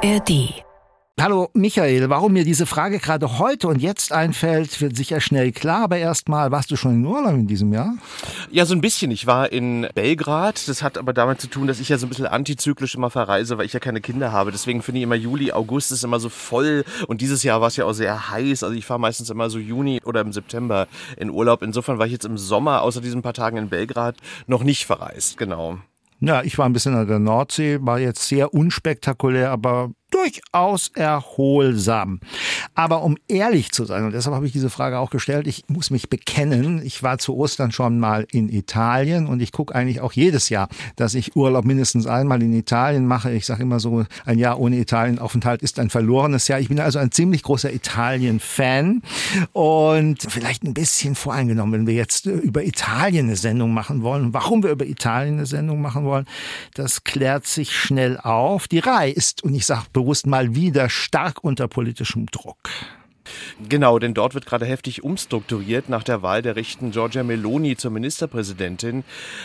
ARD Hallo Michael, warum mir diese Frage gerade heute und jetzt einfällt, wird sicher schnell klar, aber erstmal, warst du schon in Urlaub in diesem Jahr? Ja, so ein bisschen. Ich war in Belgrad. Das hat aber damit zu tun, dass ich ja so ein bisschen antizyklisch immer verreise, weil ich ja keine Kinder habe. Deswegen finde ich immer Juli, August ist immer so voll und dieses Jahr war es ja auch sehr heiß. Also ich fahre meistens immer so Juni oder im September in Urlaub. Insofern war ich jetzt im Sommer, außer diesen paar Tagen in Belgrad, noch nicht verreist. Genau. Ja, ich war ein bisschen an der Nordsee, war jetzt sehr unspektakulär, aber durchaus erholsam. Aber um ehrlich zu sein, und deshalb habe ich diese Frage auch gestellt, ich muss mich bekennen, ich war zu Ostern schon mal in Italien und ich gucke eigentlich auch jedes Jahr, dass ich Urlaub mindestens einmal in Italien mache. Ich sage immer so, ein Jahr ohne Italienaufenthalt ist ein verlorenes Jahr. Ich bin also ein ziemlich großer Italien-Fan und vielleicht ein bisschen voreingenommen, wenn wir jetzt über Italien eine Sendung machen wollen. Warum wir über Italien eine Sendung machen wollen, das klärt sich schnell auf. Die Rai ist, und ich sage bewusst mal wieder stark unter politischem Druck. Genau, denn dort wird gerade heftig umstrukturiert nach der Wahl der rechten Giorgia Meloni zur Ministerpräsidentin.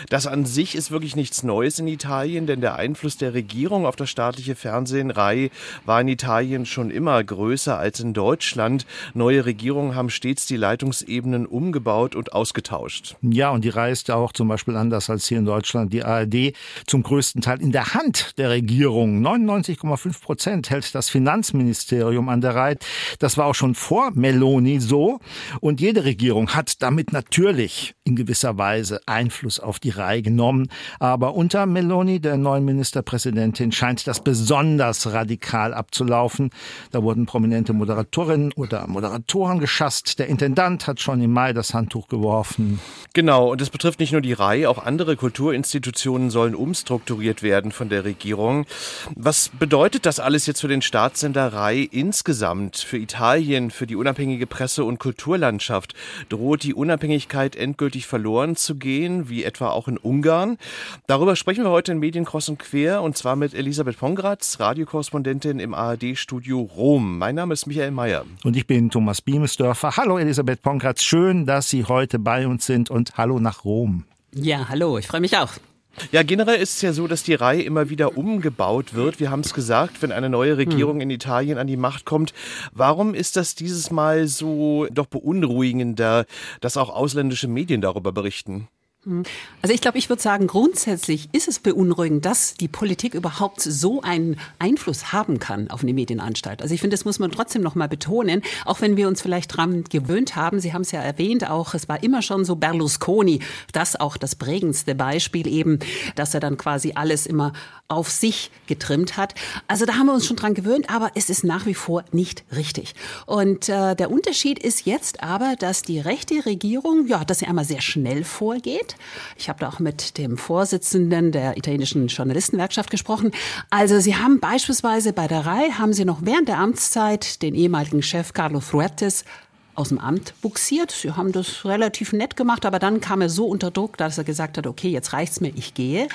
Das an sich ist wirklich nichts Neues in Italien, denn der Einfluss der Regierung auf das staatliche Fernsehen Rai war in Italien schon immer größer als in Deutschland. Neue Regierungen haben stets die Leitungsebenen umgebaut und ausgetauscht. Ja, und die Rai ist ja auch zum Beispiel anders als hier in Deutschland die ARD zum größten Teil in der Hand der Regierung. 99,5 Prozent hält das Finanzministerium an der Rai. Das war auch schon vor Meloni so. Und jede Regierung hat damit natürlich in gewisser Weise Einfluss auf die Reihe genommen. Aber unter Meloni, der neuen Ministerpräsidentin, scheint das besonders radikal abzulaufen. Da wurden prominente Moderatorinnen oder Moderatoren geschasst. Der Intendant hat schon im Mai das Handtuch geworfen. Genau, und es betrifft nicht nur die Reihe, auch andere Kulturinstitutionen sollen umstrukturiert werden von der Regierung. Was bedeutet das alles jetzt für den Staatssender Rai insgesamt, für Italien? Für die unabhängige Presse- und Kulturlandschaft droht die Unabhängigkeit endgültig verloren zu gehen, wie etwa auch in Ungarn. Darüber sprechen wir heute in Medien kreuz und quer und zwar mit Elisabeth Pongratz, Radiokorrespondentin im ARD-Studio Rom. Mein Name ist Michael Mayer. Und ich bin Thomas Biemesdörfer. Hallo Elisabeth Pongratz, schön, dass Sie heute bei uns sind und hallo nach Rom. Ja, hallo, ich freue mich auch. Ja, generell ist es ja so, dass die Reihe immer wieder umgebaut wird. Wir haben es gesagt, wenn eine neue Regierung hm. in Italien an die Macht kommt. Warum ist das dieses Mal so doch beunruhigender, dass auch ausländische Medien darüber berichten? Also ich glaube, ich würde sagen, grundsätzlich ist es beunruhigend, dass die Politik überhaupt so einen Einfluss haben kann auf eine Medienanstalt. Also ich finde, das muss man trotzdem noch mal betonen, auch wenn wir uns vielleicht dran gewöhnt haben. Sie haben es ja erwähnt, auch es war immer schon so Berlusconi, das auch das prägendste Beispiel eben, dass er dann quasi alles immer auf sich getrimmt hat. Also da haben wir uns schon dran gewöhnt, aber es ist nach wie vor nicht richtig. Und äh, der Unterschied ist jetzt aber, dass die rechte Regierung, ja, dass sie einmal sehr schnell vorgeht ich habe da auch mit dem Vorsitzenden der italienischen Journalistenwerkschaft gesprochen. Also Sie haben beispielsweise bei der RAI, haben Sie noch während der Amtszeit den ehemaligen Chef Carlo Fruettes aus dem Amt buxiert. Sie haben das relativ nett gemacht, aber dann kam er so unter Druck, dass er gesagt hat, okay, jetzt reicht's mir, ich gehe.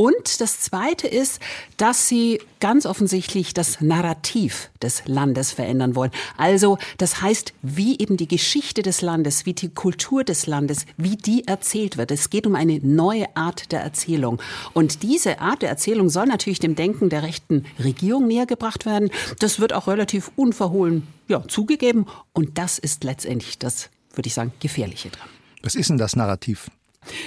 Und das Zweite ist, dass sie ganz offensichtlich das Narrativ des Landes verändern wollen. Also das heißt, wie eben die Geschichte des Landes, wie die Kultur des Landes, wie die erzählt wird. Es geht um eine neue Art der Erzählung. Und diese Art der Erzählung soll natürlich dem Denken der rechten Regierung näher gebracht werden. Das wird auch relativ unverhohlen ja, zugegeben. Und das ist letztendlich das, würde ich sagen, Gefährliche dran. Was ist denn das Narrativ?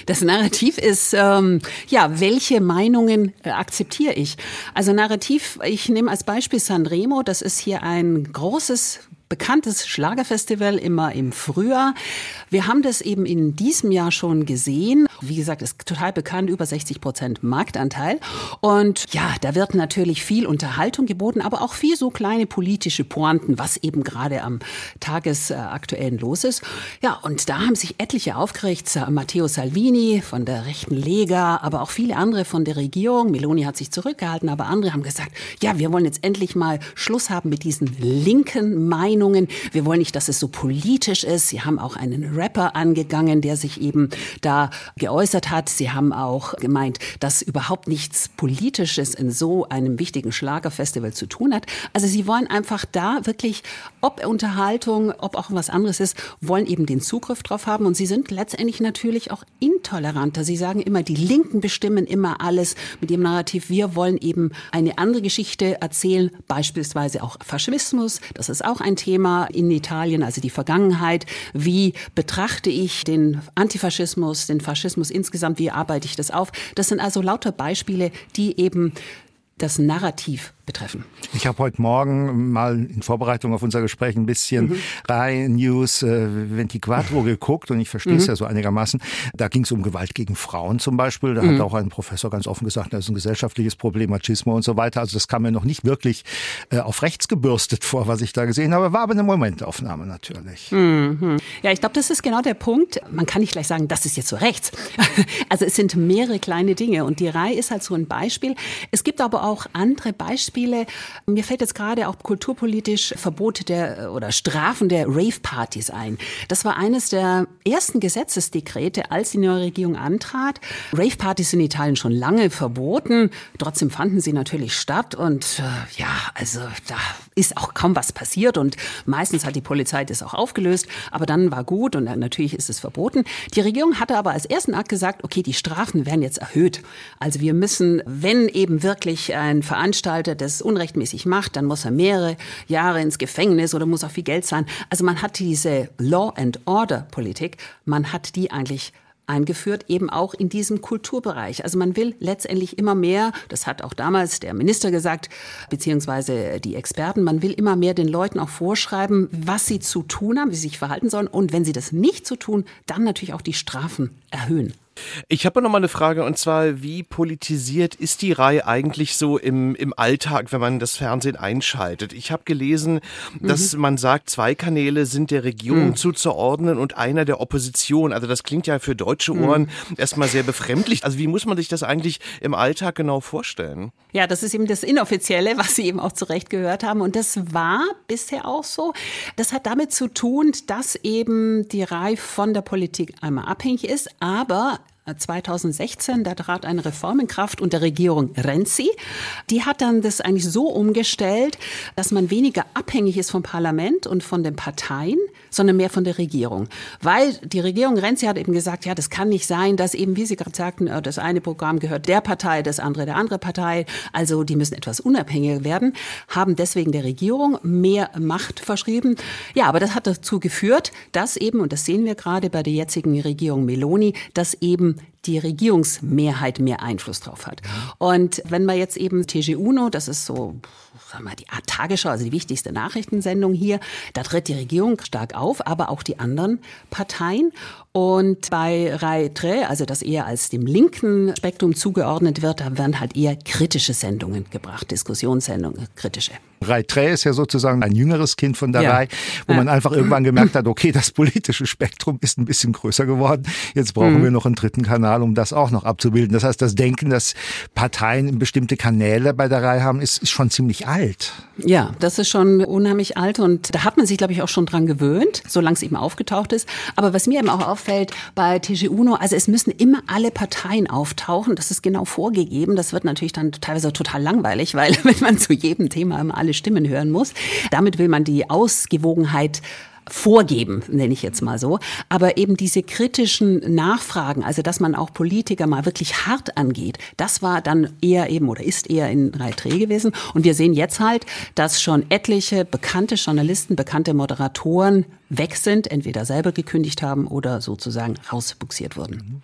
Das Narrativ ist, ähm, ja, welche Meinungen äh, akzeptiere ich? Also Narrativ, ich nehme als Beispiel Sanremo, das ist hier ein großes bekanntes Schlagerfestival immer im Frühjahr. Wir haben das eben in diesem Jahr schon gesehen. Wie gesagt, ist total bekannt, über 60 Prozent Marktanteil. Und ja, da wird natürlich viel Unterhaltung geboten, aber auch viel so kleine politische Pointen, was eben gerade am tagesaktuellen los ist. Ja, und da haben sich etliche aufgeregt. Matteo Salvini von der rechten Lega, aber auch viele andere von der Regierung. Meloni hat sich zurückgehalten, aber andere haben gesagt, ja, wir wollen jetzt endlich mal Schluss haben mit diesen linken Meinungen Sendungen. Wir wollen nicht, dass es so politisch ist. Sie haben auch einen Rapper angegangen, der sich eben da geäußert hat. Sie haben auch gemeint, dass überhaupt nichts Politisches in so einem wichtigen Schlagerfestival zu tun hat. Also sie wollen einfach da wirklich, ob Unterhaltung, ob auch was anderes ist, wollen eben den Zugriff drauf haben. Und sie sind letztendlich natürlich auch intoleranter. Sie sagen immer, die Linken bestimmen immer alles mit ihrem Narrativ. Wir wollen eben eine andere Geschichte erzählen, beispielsweise auch Faschismus. Das ist auch ein Thema in Italien, also die Vergangenheit. Wie betrachte ich den Antifaschismus, den Faschismus insgesamt? Wie arbeite ich das auf? Das sind also lauter Beispiele, die eben das Narrativ betreffen. Ich habe heute Morgen mal in Vorbereitung auf unser Gespräch ein bisschen mhm. Rai News äh, Ventiquatro geguckt und ich verstehe es mhm. ja so einigermaßen. Da ging es um Gewalt gegen Frauen zum Beispiel. Da mhm. hat auch ein Professor ganz offen gesagt, das ist ein gesellschaftliches Problem, Machismo und so weiter. Also das kam mir noch nicht wirklich äh, auf rechts gebürstet vor, was ich da gesehen habe. War aber eine Momentaufnahme natürlich. Mhm. Ja, ich glaube, das ist genau der Punkt. Man kann nicht gleich sagen, das ist jetzt so rechts. also es sind mehrere kleine Dinge und die Rai ist halt so ein Beispiel. Es gibt aber auch andere Beispiele Beispiele. Mir fällt jetzt gerade auch kulturpolitisch Verbote der oder Strafen der Rave-Partys ein. Das war eines der ersten Gesetzesdekrete, als die neue Regierung antrat. Rave-Partys sind in Italien schon lange verboten. Trotzdem fanden sie natürlich statt und äh, ja, also da ist auch kaum was passiert und meistens hat die Polizei das auch aufgelöst. Aber dann war gut und natürlich ist es verboten. Die Regierung hatte aber als ersten Akt gesagt, okay, die Strafen werden jetzt erhöht. Also wir müssen, wenn eben wirklich ein Veranstalter das unrechtmäßig macht, dann muss er mehrere Jahre ins Gefängnis oder muss auch viel Geld zahlen. Also man hat diese Law and Order Politik, man hat die eigentlich eingeführt, eben auch in diesem Kulturbereich. Also man will letztendlich immer mehr, das hat auch damals der Minister gesagt, beziehungsweise die Experten, man will immer mehr den Leuten auch vorschreiben, was sie zu tun haben, wie sie sich verhalten sollen. Und wenn sie das nicht zu tun, dann natürlich auch die Strafen erhöhen. Ich habe noch mal eine Frage und zwar, wie politisiert ist die Reihe eigentlich so im, im Alltag, wenn man das Fernsehen einschaltet? Ich habe gelesen, dass mhm. man sagt, zwei Kanäle sind der Regierung mhm. zuzuordnen und einer der Opposition. Also das klingt ja für deutsche. Ohren mhm. erstmal sehr befremdlich. Also wie muss man sich das eigentlich im Alltag genau vorstellen? Ja, das ist eben das Inoffizielle, was Sie eben auch zu Recht gehört haben. Und das war bisher auch so. Das hat damit zu tun, dass eben die Reihe von der Politik einmal abhängig ist, aber 2016, da trat eine Reform in Kraft unter Regierung Renzi. Die hat dann das eigentlich so umgestellt, dass man weniger abhängig ist vom Parlament und von den Parteien, sondern mehr von der Regierung. Weil die Regierung Renzi hat eben gesagt, ja, das kann nicht sein, dass eben, wie Sie gerade sagten, äh, das eine Programm gehört der Partei, das andere der andere Partei. Also die müssen etwas unabhängiger werden, haben deswegen der Regierung mehr Macht verschrieben. Ja, aber das hat dazu geführt, dass eben, und das sehen wir gerade bei der jetzigen Regierung Meloni, dass eben die Regierungsmehrheit mehr Einfluss drauf hat. Und wenn man jetzt eben TG Uno, das ist so, sagen wir, die Art Tagesschau, also die wichtigste Nachrichtensendung hier, da tritt die Regierung stark auf, aber auch die anderen Parteien. Und bei Rai Tre, also das eher als dem linken Spektrum zugeordnet wird, da werden halt eher kritische Sendungen gebracht, Diskussionssendungen, kritische. Rai Tre ist ja sozusagen ein jüngeres Kind von der ja. Rai, wo ja. man einfach irgendwann gemerkt hat, okay, das politische Spektrum ist ein bisschen größer geworden. Jetzt brauchen mhm. wir noch einen dritten Kanal, um das auch noch abzubilden. Das heißt, das Denken, dass Parteien bestimmte Kanäle bei der Rai haben, ist, ist schon ziemlich alt. Ja, das ist schon unheimlich alt und da hat man sich, glaube ich, auch schon dran gewöhnt, solange es eben aufgetaucht ist. Aber was mir eben auch auffällt bei TG Uno, also es müssen immer alle Parteien auftauchen. Das ist genau vorgegeben. Das wird natürlich dann teilweise total langweilig, weil wenn man zu jedem Thema immer alle Stimmen hören muss, damit will man die Ausgewogenheit vorgeben, nenne ich jetzt mal so. Aber eben diese kritischen Nachfragen, also dass man auch Politiker mal wirklich hart angeht, das war dann eher eben oder ist eher in Reihe gewesen. Und wir sehen jetzt halt, dass schon etliche bekannte Journalisten, bekannte Moderatoren weg sind, entweder selber gekündigt haben oder sozusagen rausbuxiert wurden.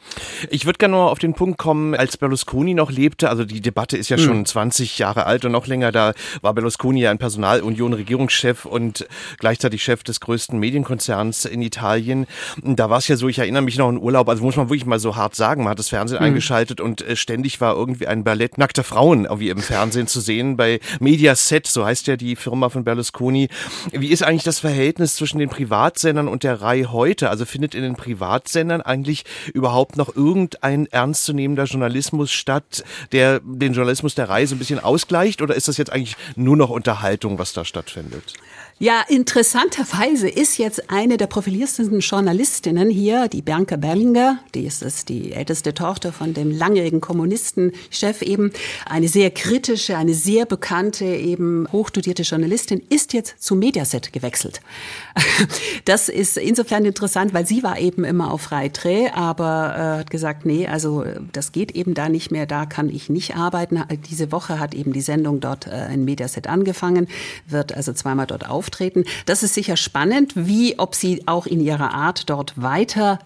Ich würde gerne noch auf den Punkt kommen, als Berlusconi noch lebte, also die Debatte ist ja mhm. schon 20 Jahre alt und noch länger, da war Berlusconi ja ein Personalunion-Regierungschef und gleichzeitig Chef des größten Medienkonzerns in Italien. Da war es ja so, ich erinnere mich noch an Urlaub, also muss man wirklich mal so hart sagen, man hat das Fernsehen mhm. eingeschaltet und äh, ständig war irgendwie ein Ballett nackter Frauen irgendwie im Fernsehen zu sehen bei Mediaset, so heißt ja die Firma von Berlusconi. Wie ist eigentlich das Verhältnis zwischen den Privatsendern und der Reihe heute? Also findet in den Privatsendern eigentlich überhaupt noch irgendein ernstzunehmender Journalismus statt, der den Journalismus der Reihe so ein bisschen ausgleicht? Oder ist das jetzt eigentlich nur noch Unterhaltung, was da stattfindet? Ja, interessanterweise ist jetzt eine der profiliertesten Journalistinnen hier, die Bianca Berlinger, die ist das die älteste Tochter von dem langjährigen Kommunistenchef eben, eine sehr kritische, eine sehr bekannte, eben hochstudierte Journalistin, ist jetzt zu Mediaset gewechselt. Das ist insofern interessant, weil sie war eben immer auf Freiträ, aber äh, hat gesagt, nee, also das geht eben da nicht mehr, da kann ich nicht arbeiten. Diese Woche hat eben die Sendung dort äh, in Mediaset angefangen, wird also zweimal dort auf auftreten. Das ist sicher spannend, wie ob sie auch in ihrer Art dort weiter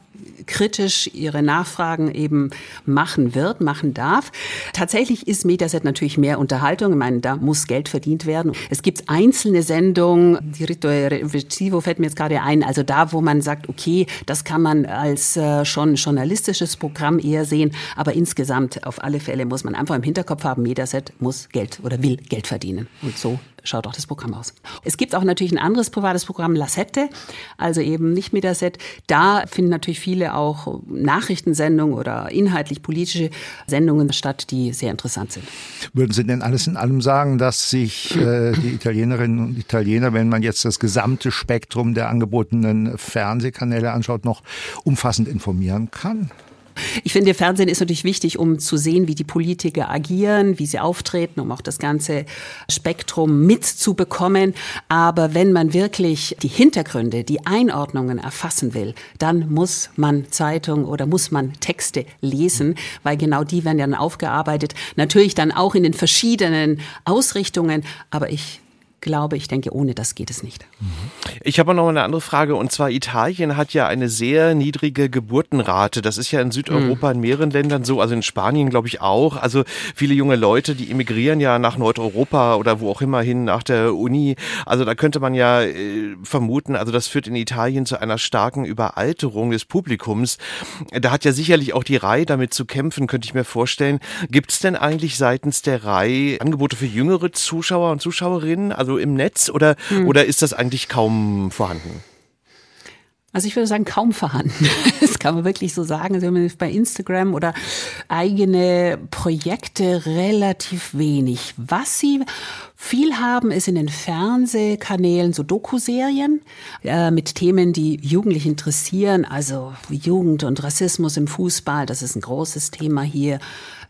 kritisch ihre Nachfragen eben machen wird, machen darf. Tatsächlich ist Mediaset natürlich mehr Unterhaltung. Ich meine, da muss Geld verdient werden. Es gibt einzelne Sendungen, die Rito Revestivo fällt mir jetzt gerade ein, also da, wo man sagt, okay, das kann man als äh, schon journalistisches Programm eher sehen, aber insgesamt auf alle Fälle muss man einfach im Hinterkopf haben, Mediaset muss Geld oder will Geld verdienen. Und so schaut auch das Programm aus. Es gibt auch natürlich ein anderes privates Programm, La Sette, also eben nicht Mediaset. Da finden natürlich viele auch Nachrichtensendungen oder inhaltlich politische Sendungen statt, die sehr interessant sind. Würden Sie denn alles in allem sagen, dass sich äh, die Italienerinnen und Italiener, wenn man jetzt das gesamte Spektrum der angebotenen Fernsehkanäle anschaut, noch umfassend informieren kann? Ich finde, Fernsehen ist natürlich wichtig, um zu sehen, wie die Politiker agieren, wie sie auftreten, um auch das ganze Spektrum mitzubekommen. Aber wenn man wirklich die Hintergründe, die Einordnungen erfassen will, dann muss man Zeitung oder muss man Texte lesen, weil genau die werden dann aufgearbeitet. Natürlich dann auch in den verschiedenen Ausrichtungen. Aber ich glaube, ich denke, ohne das geht es nicht. Ich habe noch eine andere Frage und zwar Italien hat ja eine sehr niedrige Geburtenrate. Das ist ja in Südeuropa in mehreren Ländern so, also in Spanien glaube ich auch. Also viele junge Leute, die emigrieren ja nach Nordeuropa oder wo auch immer hin nach der Uni. Also da könnte man ja äh, vermuten, also das führt in Italien zu einer starken Überalterung des Publikums. Da hat ja sicherlich auch die RAI damit zu kämpfen, könnte ich mir vorstellen. Gibt es denn eigentlich seitens der RAI Angebote für jüngere Zuschauer und Zuschauerinnen? Also so im Netz oder, hm. oder ist das eigentlich kaum vorhanden? Also ich würde sagen, kaum vorhanden. Das kann man wirklich so sagen. Also bei Instagram oder eigene Projekte relativ wenig. Was sie viel haben, ist in den Fernsehkanälen so Dokuserien äh, mit Themen, die Jugendliche interessieren. Also Jugend und Rassismus im Fußball, das ist ein großes Thema hier.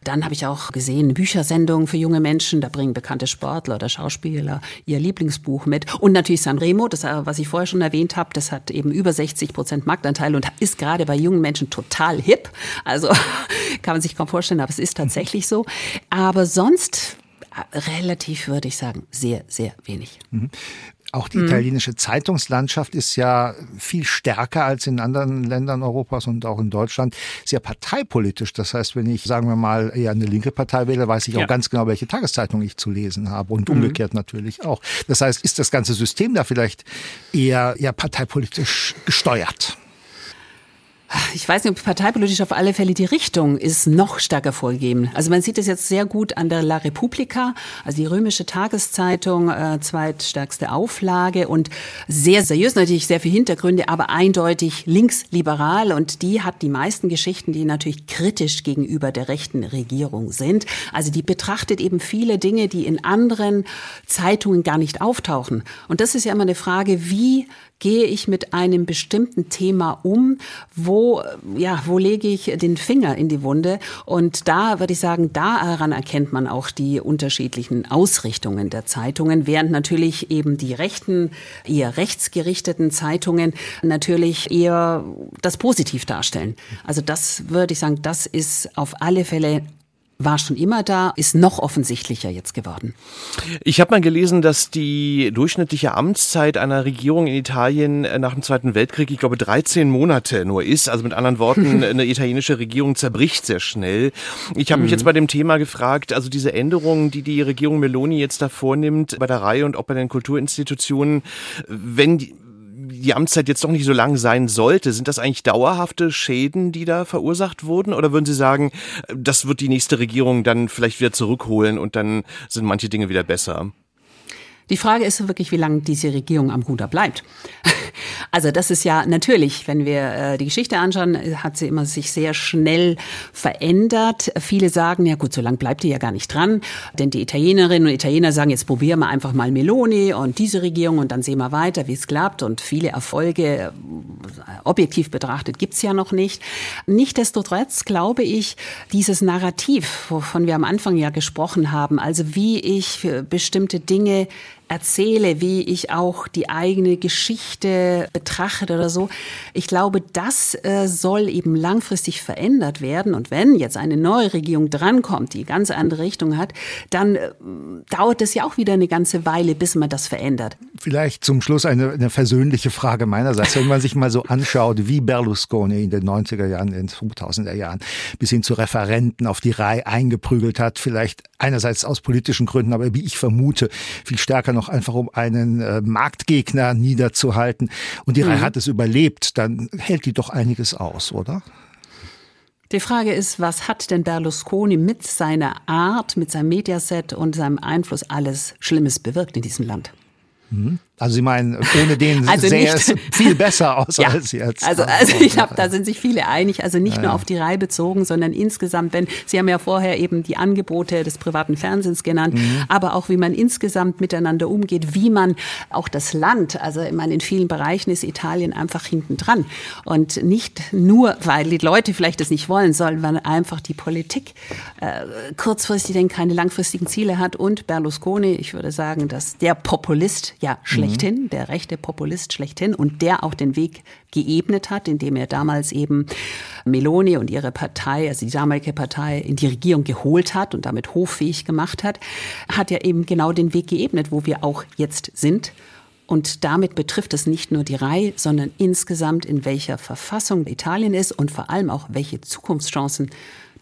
Dann habe ich auch gesehen Büchersendungen für junge Menschen. Da bringen bekannte Sportler oder Schauspieler ihr Lieblingsbuch mit. Und natürlich Sanremo, das, äh, was ich vorher schon erwähnt habe, das hat eben über 60 Prozent Marktanteil und ist gerade bei jungen Menschen total hip. Also kann man sich kaum vorstellen, aber es ist tatsächlich so. Aber sonst äh, relativ, würde ich sagen, sehr, sehr wenig. Auch die mhm. italienische Zeitungslandschaft ist ja viel stärker als in anderen Ländern Europas und auch in Deutschland sehr parteipolitisch. Das heißt, wenn ich, sagen wir mal, eher eine linke Partei wähle, weiß ich auch ganz genau, welche Tageszeitung ich zu lesen habe und mhm. umgekehrt natürlich auch. Das heißt, ist das ganze System da vielleicht eher, eher parteipolitisch gesteuert? Ich weiß nicht, ob parteipolitisch auf alle Fälle die Richtung ist noch stärker vorgegeben. Also man sieht es jetzt sehr gut an der La Repubblica, also die römische Tageszeitung, äh, zweitstärkste Auflage und sehr seriös, natürlich sehr viele Hintergründe, aber eindeutig linksliberal und die hat die meisten Geschichten, die natürlich kritisch gegenüber der rechten Regierung sind. Also die betrachtet eben viele Dinge, die in anderen Zeitungen gar nicht auftauchen. Und das ist ja immer eine Frage, wie gehe ich mit einem bestimmten Thema um? Wo, ja, wo lege ich den Finger in die Wunde? Und da würde ich sagen, daran erkennt man auch die unterschiedlichen Ausrichtungen der Zeitungen, während natürlich eben die rechten, eher rechtsgerichteten Zeitungen natürlich eher das positiv darstellen. Also das würde ich sagen, das ist auf alle Fälle war schon immer da, ist noch offensichtlicher jetzt geworden. Ich habe mal gelesen, dass die durchschnittliche Amtszeit einer Regierung in Italien äh, nach dem Zweiten Weltkrieg, ich glaube, 13 Monate nur ist. Also mit anderen Worten, eine italienische Regierung zerbricht sehr schnell. Ich habe mich mhm. jetzt bei dem Thema gefragt, also diese Änderungen, die die Regierung Meloni jetzt da vornimmt bei der Reihe und auch bei den Kulturinstitutionen, wenn die, die Amtszeit jetzt doch nicht so lang sein sollte, sind das eigentlich dauerhafte Schäden, die da verursacht wurden? Oder würden Sie sagen, das wird die nächste Regierung dann vielleicht wieder zurückholen und dann sind manche Dinge wieder besser? Die Frage ist wirklich, wie lange diese Regierung am Ruder bleibt. Also das ist ja natürlich, wenn wir äh, die Geschichte anschauen, hat sie immer sich sehr schnell verändert. Viele sagen, ja gut, so lange bleibt die ja gar nicht dran. Denn die Italienerinnen und Italiener sagen, jetzt probieren wir einfach mal Meloni und diese Regierung und dann sehen wir weiter, wie es klappt. Und viele Erfolge, äh, objektiv betrachtet, gibt's ja noch nicht. Nichtsdestotrotz glaube ich, dieses Narrativ, wovon wir am Anfang ja gesprochen haben, also wie ich bestimmte Dinge erzähle, wie ich auch die eigene Geschichte betrachte oder so. Ich glaube, das äh, soll eben langfristig verändert werden. Und wenn jetzt eine neue Regierung drankommt, die ganz andere Richtung hat, dann äh, dauert es ja auch wieder eine ganze Weile, bis man das verändert. Vielleicht zum Schluss eine, eine versöhnliche Frage meinerseits. Wenn man sich mal so anschaut, wie Berlusconi in den 90er Jahren, in den 2000er Jahren bis hin zu Referenten auf die Reihe eingeprügelt hat, vielleicht einerseits aus politischen Gründen, aber wie ich vermute, viel stärker noch einfach um einen äh, Marktgegner niederzuhalten. Und die mhm. Reihe hat es überlebt, dann hält die doch einiges aus, oder? Die Frage ist, was hat denn Berlusconi mit seiner Art, mit seinem Mediaset und seinem Einfluss alles Schlimmes bewirkt in diesem Land? Mhm. Also Sie meinen, ohne den also sähe es viel besser aus ja. als jetzt. Also, also ich glaube, da sind sich viele einig. Also nicht ja, nur auf die Reihe bezogen, sondern insgesamt, wenn Sie haben ja vorher eben die Angebote des privaten Fernsehens genannt, mhm. aber auch wie man insgesamt miteinander umgeht, wie man auch das Land, also ich meine, in vielen Bereichen ist Italien einfach hinten dran. Und nicht nur, weil die Leute vielleicht das nicht wollen, sondern einfach die Politik äh, kurzfristig denn keine langfristigen Ziele hat und Berlusconi, ich würde sagen, dass der Populist ja schlecht schlechthin, mhm. der rechte Populist schlechthin und der auch den Weg geebnet hat, indem er damals eben Meloni und ihre Partei, also die damalige Partei, in die Regierung geholt hat und damit hoffähig gemacht hat, hat er eben genau den Weg geebnet, wo wir auch jetzt sind. Und damit betrifft es nicht nur die Reihe, sondern insgesamt, in welcher Verfassung Italien ist und vor allem auch, welche Zukunftschancen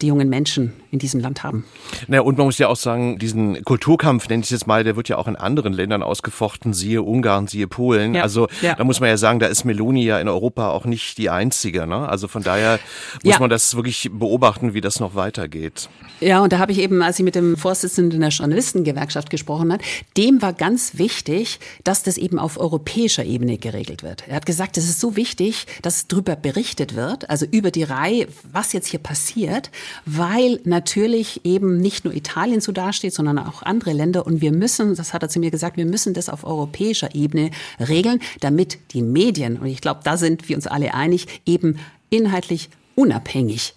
die jungen Menschen in diesem Land haben. Naja, und man muss ja auch sagen, diesen Kulturkampf, nenne ich es jetzt mal, der wird ja auch in anderen Ländern ausgefochten, siehe Ungarn, siehe Polen. Ja, also ja. da muss man ja sagen, da ist Meloni ja in Europa auch nicht die Einzige. Ne? Also von daher muss ja. man das wirklich beobachten, wie das noch weitergeht. Ja, und da habe ich eben, als ich mit dem Vorsitzenden der Journalistengewerkschaft gesprochen hat, dem war ganz wichtig, dass das eben auf europäischer Ebene geregelt wird. Er hat gesagt, es ist so wichtig, dass darüber berichtet wird, also über die Reihe, was jetzt hier passiert, weil natürlich eben nicht nur Italien so dasteht, sondern auch andere Länder. Und wir müssen, das hat er zu mir gesagt, wir müssen das auf europäischer Ebene regeln, damit die Medien, und ich glaube, da sind wir uns alle einig, eben inhaltlich unabhängig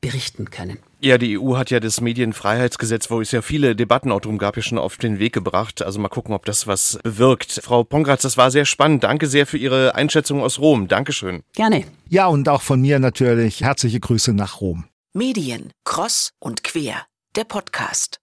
berichten können. Ja, die EU hat ja das Medienfreiheitsgesetz, wo es ja viele Debatten auch drum gab, ja schon auf den Weg gebracht. Also mal gucken, ob das was bewirkt. Frau Pongratz, das war sehr spannend. Danke sehr für Ihre Einschätzung aus Rom. Dankeschön. Gerne. Ja, und auch von mir natürlich herzliche Grüße nach Rom. Medien, Cross und Quer, der Podcast.